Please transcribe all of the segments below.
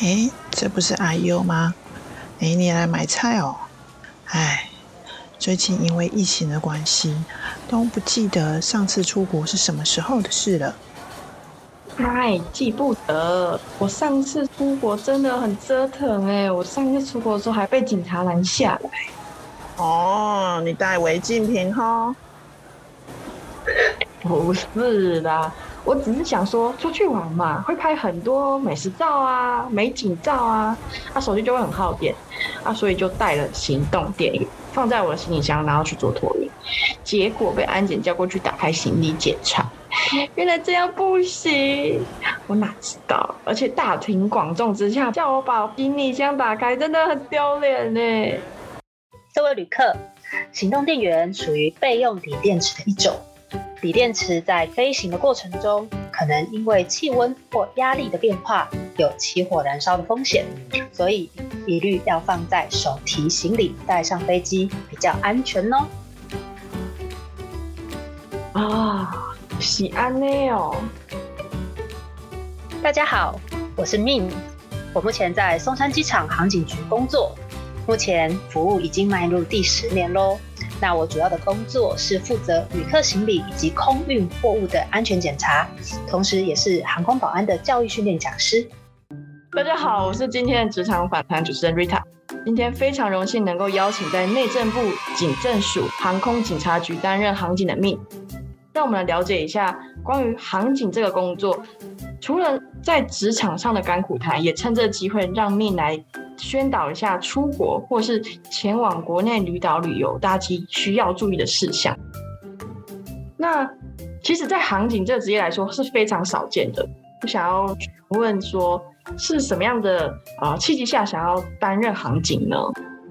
哎，这不是阿优吗？哎，你来买菜哦。哎，最近因为疫情的关系，都不记得上次出国是什么时候的事了。哎，记不得。我上次出国真的很折腾哎，我上次出国的时候还被警察拦下来。哦，你带违禁品哈？不是啦。我只是想说，出去玩嘛，会拍很多美食照啊、美景照啊，啊，手机就会很耗电，啊，所以就带了行动电源放在我的行李箱，然后去做托运。结果被安检叫过去打开行李检查，原来这样不行，我哪知道？而且大庭广众之下叫我把行李箱打开，真的很丢脸呢。各位旅客，行动电源属于备用锂电池的一种。锂电池在飞行的过程中，可能因为气温或压力的变化，有起火燃烧的风险，所以一律要放在手提行李带上飞机比较安全哦。啊，喜安内哦！大家好，我是 Min，我目前在松山机场航警局工作，目前服务已经迈入第十年喽。那我主要的工作是负责旅客行李以及空运货物的安全检查，同时也是航空保安的教育训练讲师。大家好，我是今天的职场访谈主持人 Rita。今天非常荣幸能够邀请在内政部警政署航空警察局担任航警的命，让我们来了解一下关于航警这个工作，除了在职场上的甘苦谈，也趁这机会让命来。宣导一下出国或是前往国内旅岛旅游，大家需要注意的事项。那其实，在航警这个职业来说是非常少见的。我想要问说，是什么样的啊契机下想要担任航警呢？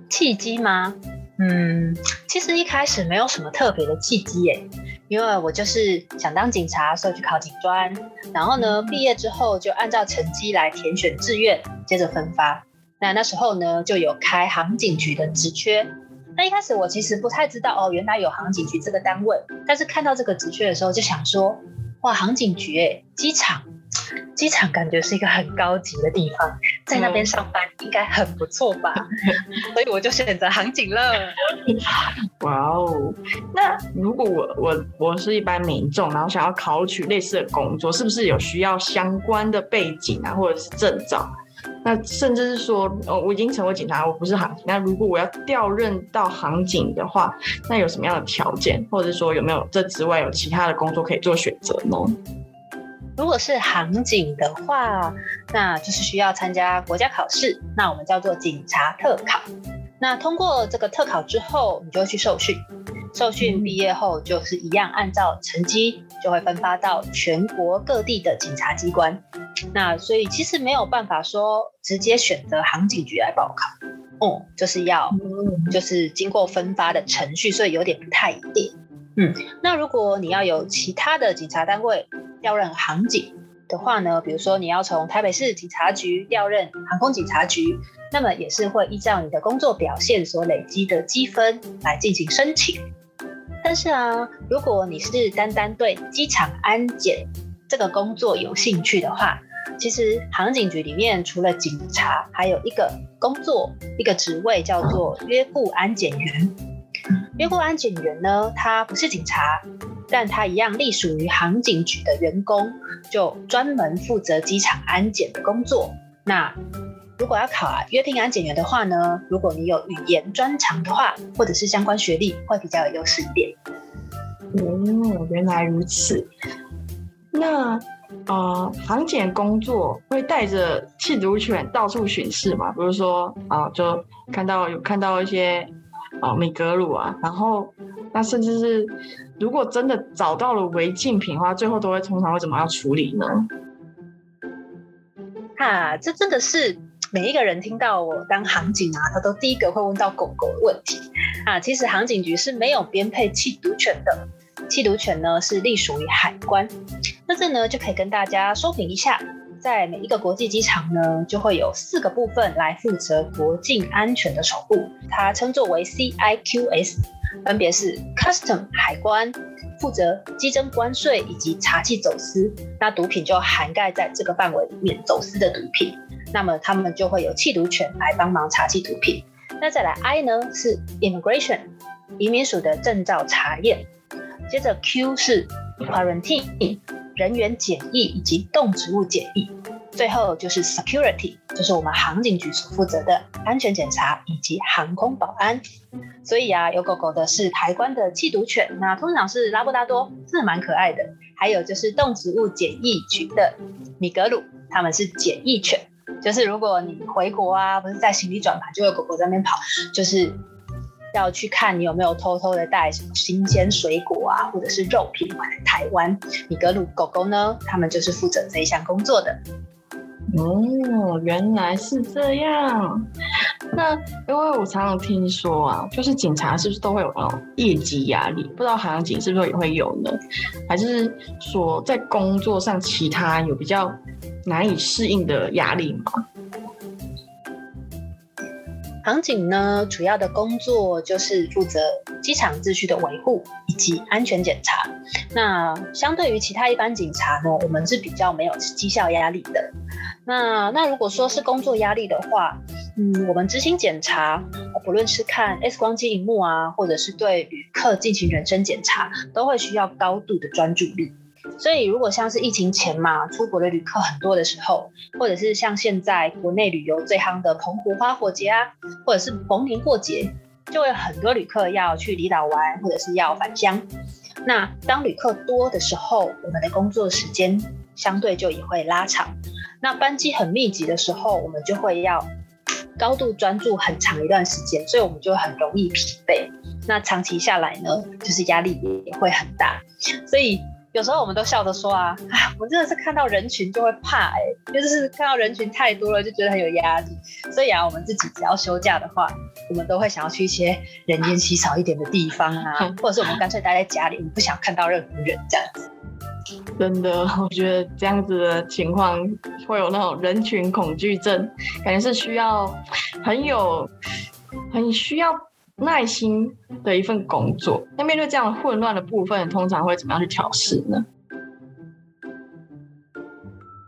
契机吗？嗯，其实一开始没有什么特别的契机耶，因为我就是想当警察，所以去考警专，然后呢，毕业之后就按照成绩来填选志愿，接着分发。那那时候呢，就有开航警局的职缺。那一开始我其实不太知道哦，原来有航警局这个单位。但是看到这个职缺的时候，就想说，哇，航警局哎，机场，机场感觉是一个很高级的地方，在那边上班应该很不错吧？所以我就选择航警了。哇哦，那如果我我我是一般民众，然后想要考取类似的工作，是不是有需要相关的背景啊，或者是证照？那甚至是说，哦，我已经成为警察，我不是行。那如果我要调任到航警的话，那有什么样的条件，或者说有没有这之外有其他的工作可以做选择呢？如果是航警的话，那就是需要参加国家考试，那我们叫做警察特考。那通过这个特考之后，你就会去受训。受训毕业后，就是一样按照成绩，就会分发到全国各地的警察机关。那所以其实没有办法说直接选择航警局来报考，哦，就是要就是经过分发的程序，所以有点不太一定。嗯，那如果你要有其他的警察单位调任航警的话呢，比如说你要从台北市警察局调任航空警察局，那么也是会依照你的工作表现所累积的积分来进行申请。但是啊，如果你是单单对机场安检这个工作有兴趣的话，其实航警局里面除了警察，还有一个工作一个职位叫做约雇安检员。约雇安检员呢，他不是警察，但他一样隶属于航警局的员工，就专门负责机场安检的工作。那如果要考啊约聘安检员的话呢，如果你有语言专长的话，或者是相关学历，会比较有优势一点。哦，原来如此。那。呃，航检工作会带着缉毒犬到处巡视嘛？比如说啊，就看到有看到一些啊米格鲁啊，然后那甚至是如果真的找到了违禁品的话，最后都会通常会怎么样处理呢？哈，这真的是每一个人听到我当航警啊，他都第一个会问到狗狗的问题啊。其实航警局是没有编配缉毒犬的。缉毒犬呢是隶属于海关，那这呢就可以跟大家说明一下，在每一个国际机场呢，就会有四个部分来负责国境安全的守护，它称作为 CIQS。分别是 Custom 海关负责稽征关税以及查缉走私，那毒品就涵盖在这个范围里面，走私的毒品，那么他们就会有缉毒犬来帮忙查缉毒品。那再来 I 呢是 Immigration 移民署的证照查验，接着 Q 是 Quarantine 人员检疫以及动植物检疫。最后就是 security，就是我们航警局所负责的安全检查以及航空保安。所以啊，有狗狗的是台湾的缉毒犬，那通常是拉布拉多，真的蛮可爱的。还有就是动植物检疫局的米格鲁，他们是检疫犬，就是如果你回国啊，不是在行李转盘，就有狗狗在那边跑，就是要去看你有没有偷偷的带什么新鲜水果啊，或者是肉品来台湾。米格鲁狗狗呢，他们就是负责这一项工作的。哦，原来是这样。那因为我常常听说啊，就是警察是不是都会有那种业绩压力？不知道海洋警是不是也会有呢？还是说在工作上其他有比较难以适应的压力吗？航警呢，主要的工作就是负责机场秩序的维护以及安全检查。那相对于其他一般警察呢，我们是比较没有绩效压力的。那那如果说是工作压力的话，嗯，我们执行检查，不论是看 X 光机荧幕啊，或者是对旅客进行人身检查，都会需要高度的专注力。所以，如果像是疫情前嘛，出国的旅客很多的时候，或者是像现在国内旅游最夯的澎湖花火节啊，或者是逢年过节，就会很多旅客要去离岛玩，或者是要返乡。那当旅客多的时候，我们的工作时间相对就也会拉长。那班机很密集的时候，我们就会要高度专注很长一段时间，所以我们就很容易疲惫。那长期下来呢，就是压力也会很大，所以。有时候我们都笑着说啊，啊，我真的是看到人群就会怕哎，就是看到人群太多了就觉得很有压力。所以啊，我们自己只要休假的话，我们都会想要去一些人烟稀少一点的地方啊，或者是我们干脆待在家里，我们不想看到任何人这样子。真的，我觉得这样子的情况会有那种人群恐惧症，感觉是需要很有很需要。耐心的一份工作，那面对这样混乱的部分，通常会怎么样去调试呢？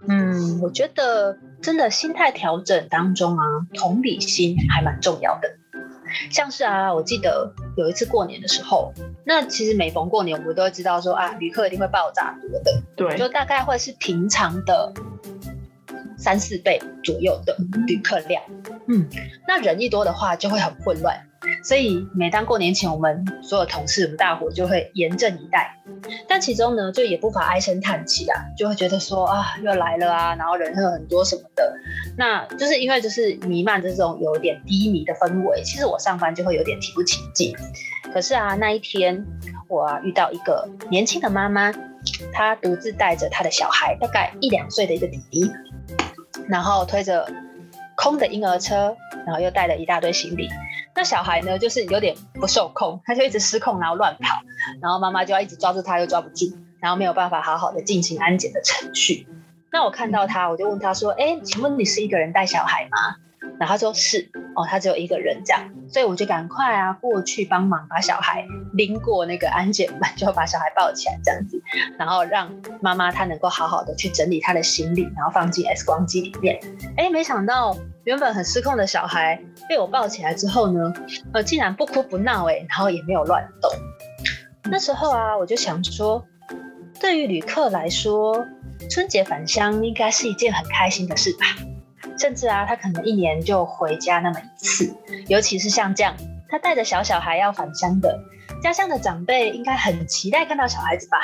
嗯，我觉得真的心态调整当中啊，同理心还蛮重要的。像是啊，我记得有一次过年的时候，那其实每逢过年，我们都会知道说啊，旅客一定会爆炸多的，对，就大概会是平常的三四倍左右的旅客量。嗯，那人一多的话，就会很混乱。所以每当过年前，我们所有同事、我们大伙就会严阵以待。但其中呢，就也不乏唉声叹气啊，就会觉得说啊，又来了啊，然后人又很多什么的。那就是因为就是弥漫这种有点低迷的氛围，其实我上班就会有点提不起劲。可是啊，那一天我啊遇到一个年轻的妈妈，她独自带着她的小孩，大概一两岁的一个弟弟，然后推着空的婴儿车，然后又带了一大堆行李。那小孩呢，就是有点不受控，他就一直失控，然后乱跑，然后妈妈就要一直抓住他，又抓不住，然后没有办法好好的进行安检的程序。那我看到他，我就问他说：“哎，请问你是一个人带小孩吗？”然后他说是哦，他只有一个人这样，所以我就赶快啊过去帮忙把小孩拎过那个安检门，就把小孩抱起来这样子，然后让妈妈她能够好好的去整理她的行李，然后放进 X 光机里面。哎，没想到原本很失控的小孩被我抱起来之后呢，呃，竟然不哭不闹哎，然后也没有乱动。那时候啊，我就想说，对于旅客来说，春节返乡应该是一件很开心的事吧。甚至啊，他可能一年就回家那么一次，尤其是像这样，他带着小小孩要返乡的，家乡的长辈应该很期待看到小孩子吧。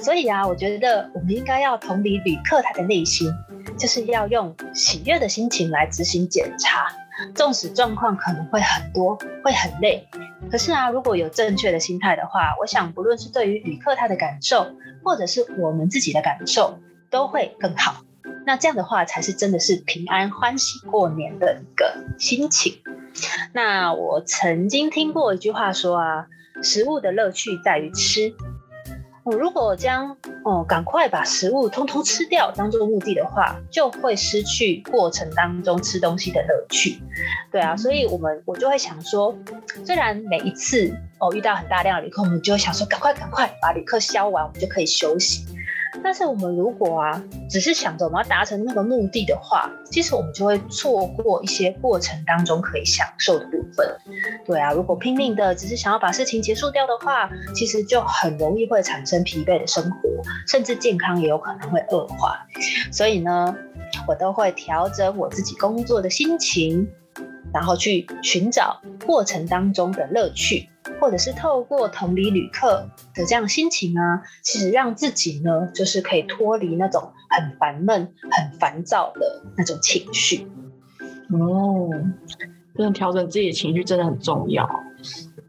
所以啊，我觉得我们应该要同理旅客他的内心，就是要用喜悦的心情来执行检查。纵使状况可能会很多，会很累，可是啊，如果有正确的心态的话，我想不论是对于旅客他的感受，或者是我们自己的感受，都会更好。那这样的话，才是真的是平安欢喜过年的一个心情。那我曾经听过一句话说啊，食物的乐趣在于吃。哦，如果将哦赶快把食物通通吃掉当做目的的话，就会失去过程当中吃东西的乐趣。对啊，所以我们我就会想说，虽然每一次哦遇到很大量旅客，我们就会想说赶快赶快把旅客消完，我们就可以休息。但是我们如果啊，只是想着我们要达成那个目的的话，其实我们就会错过一些过程当中可以享受的部分。对啊，如果拼命的只是想要把事情结束掉的话，其实就很容易会产生疲惫的生活，甚至健康也有可能会恶化。所以呢，我都会调整我自己工作的心情。然后去寻找过程当中的乐趣，或者是透过同理旅客的这样心情啊，其实让自己呢，就是可以脱离那种很烦闷、很烦躁的那种情绪。哦，真的调整自己的情绪真的很重要。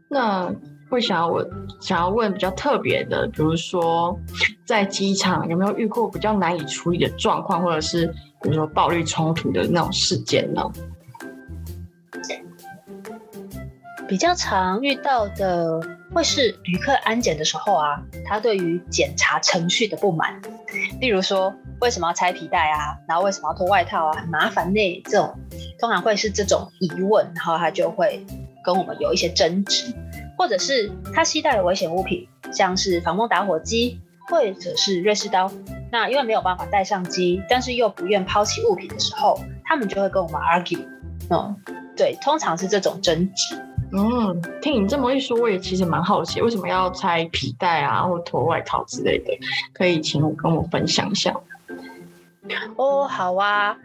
那会想要我想要问比较特别的，比如说在机场有没有遇过比较难以处理的状况，或者是比如说暴力冲突的那种事件呢？比较常遇到的会是旅客安检的时候啊，他对于检查程序的不满，例如说为什么要拆皮带啊，然后为什么要脱外套啊，很麻烦呢？这种通常会是这种疑问，然后他就会跟我们有一些争执，或者是他携带了危险物品，像是防风打火机或者是瑞士刀，那因为没有办法带上机，但是又不愿抛弃物品的时候，他们就会跟我们 argue，嗯，对，通常是这种争执。嗯，听你这么一说，我也其实蛮好奇，为什么要拆皮带啊，或脱外套之类的？可以请我跟我分享一下。哦，好啊，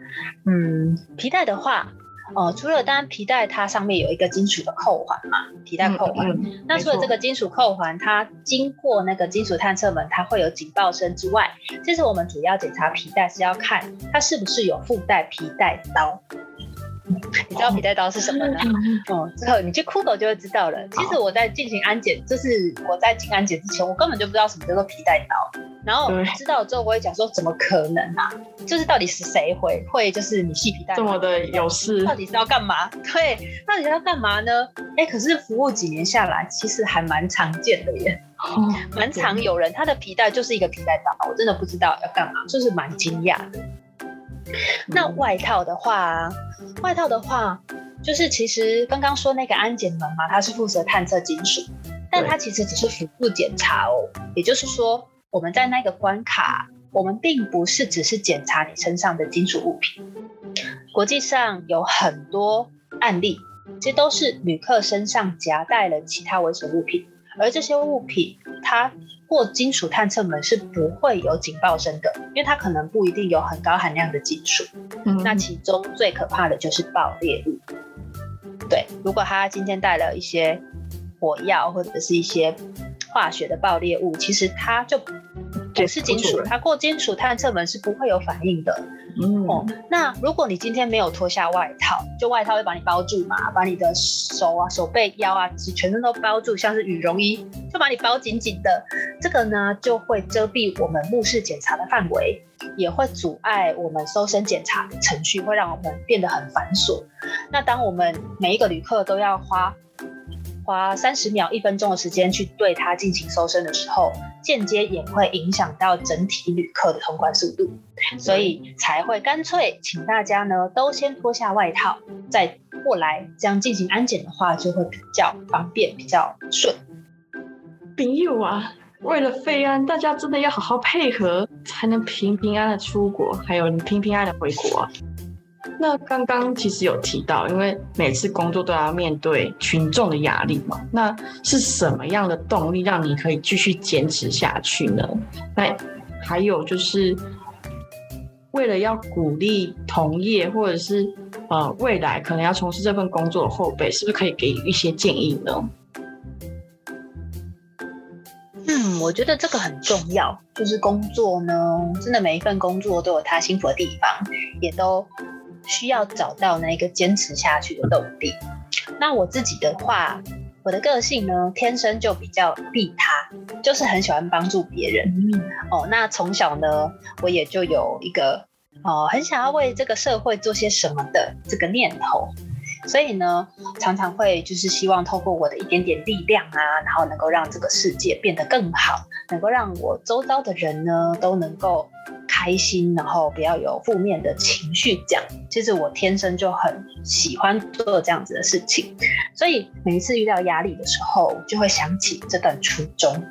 嗯，皮带的话，哦，除了当然皮带它上面有一个金属的扣环嘛，皮带扣环。那除了这个金属扣环，它经过那个金属探测门，它会有警报声之外，其实我们主要检查皮带是要看它是不是有附带皮带刀。你知道皮带刀是什么呢？哦，之后你去酷狗就会知道了。其实我在进行安检，就是我在进安检之前，我根本就不知道什么叫做皮带刀。然后知道之后，我会讲说，怎么可能啊？就是到底是谁会会就是你系皮带这么的有事？到底是要干嘛？对，到底要干嘛呢？哎，可是服务几年下来，其实还蛮常见的耶，蛮常有人他的皮带就是一个皮带刀，我真的不知道要干嘛，就是蛮惊讶的。那外套的话，外套的话，就是其实刚刚说那个安检门嘛，它是负责探测金属，但它其实只是辅助检查哦。也就是说，我们在那个关卡，我们并不是只是检查你身上的金属物品。国际上有很多案例，其实都是旅客身上夹带了其他危险物品，而这些物品它。过金属探测门是不会有警报声的，因为它可能不一定有很高含量的金属。那其中最可怕的就是爆裂物。对，如果他今天带了一些火药或者是一些化学的爆裂物，其实它就不是金属，它过金属探测门是不会有反应的。哦，那如果你今天没有脱下外套，就外套会把你包住嘛，把你的手啊、手背、腰啊，全身都包住，像是羽绒衣，就把你包紧紧的。这个呢，就会遮蔽我们目视检查的范围，也会阻碍我们搜身检查的程序，会让我们变得很繁琐。那当我们每一个旅客都要花花三十秒、一分钟的时间去对它进行搜身的时候，间接也会影响到整体旅客的通关速度。所以才会干脆请大家呢都先脱下外套，再过来这样进行安检的话，就会比较方便，比较顺。朋友啊，为了费安，大家真的要好好配合，才能平平安安的出国，还有平平安安的回国。那刚刚其实有提到，因为每次工作都要面对群众的压力嘛，那是什么样的动力让你可以继续坚持下去呢？那还有就是。为了要鼓励同业或者是呃未来可能要从事这份工作的后辈，是不是可以给予一些建议呢？嗯，我觉得这个很重要。就是工作呢，真的每一份工作都有它辛苦的地方，也都需要找到那一个坚持下去的动力。那我自己的话。我的个性呢，天生就比较利他，就是很喜欢帮助别人。哦，那从小呢，我也就有一个哦，很想要为这个社会做些什么的这个念头。所以呢，常常会就是希望透过我的一点点力量啊，然后能够让这个世界变得更好，能够让我周遭的人呢都能够开心，然后不要有负面的情绪。这样，其实我天生就很喜欢做这样子的事情，所以每一次遇到压力的时候，就会想起这段初衷。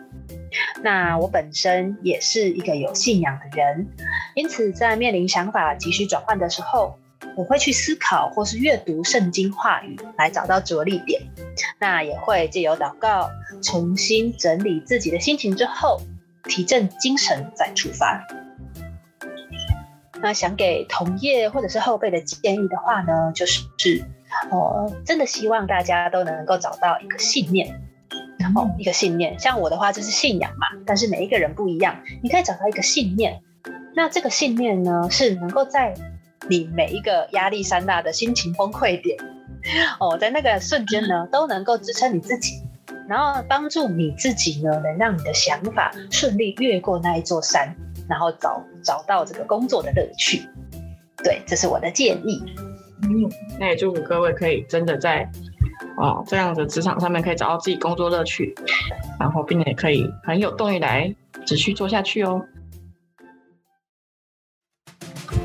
那我本身也是一个有信仰的人，因此在面临想法急需转换的时候，我会去思考或是阅读圣经话语来找到着力点。那也会借由祷告重新整理自己的心情之后，提振精神再出发。那想给同业或者是后辈的建议的话呢，就是是，呃，真的希望大家都能够找到一个信念。然后，一个信念，像我的话就是信仰嘛。但是每一个人不一样，你可以找到一个信念。那这个信念呢，是能够在你每一个压力山大的心情崩溃点，哦，在那个瞬间呢，都能够支撑你自己，然后帮助你自己呢，能让你的想法顺利越过那一座山，然后找找到这个工作的乐趣。对，这是我的建议。嗯，那也祝福各位可以真的在。哦，这样的职场上面可以找到自己工作乐趣，然后并且可以很有动力来持续做下去哦。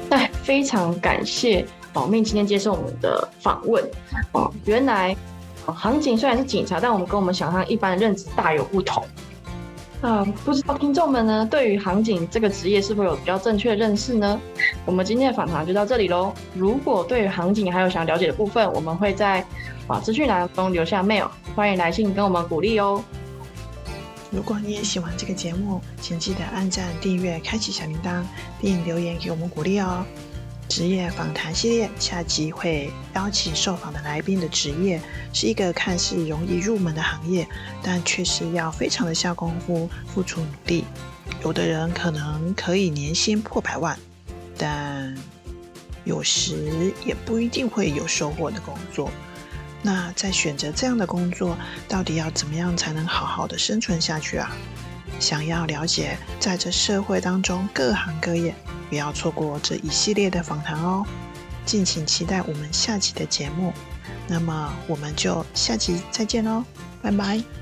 那非常感谢保命今天接受我们的访问。哦，原来行警虽然是警察，但我们跟我们想象一般的认知大有不同。啊，不知道听众们呢，对于航警这个职业是否有比较正确的认识呢？我们今天的访谈就到这里喽。如果对于航警还有想了解的部分，我们会在。啊资讯栏中留下 mail，欢迎来信跟我们鼓励哦。如果你也喜欢这个节目，请记得按赞、订阅、开启小铃铛，并留言给我们鼓励哦。职业访谈系列下集会邀请受访的来宾的职业，是一个看似容易入门的行业，但却是要非常的下功夫、付出努力。有的人可能可以年薪破百万，但有时也不一定会有收获的工作。那在选择这样的工作，到底要怎么样才能好好的生存下去啊？想要了解在这社会当中各行各业，不要错过这一系列的访谈哦！敬请期待我们下期的节目。那么我们就下期再见喽，拜拜。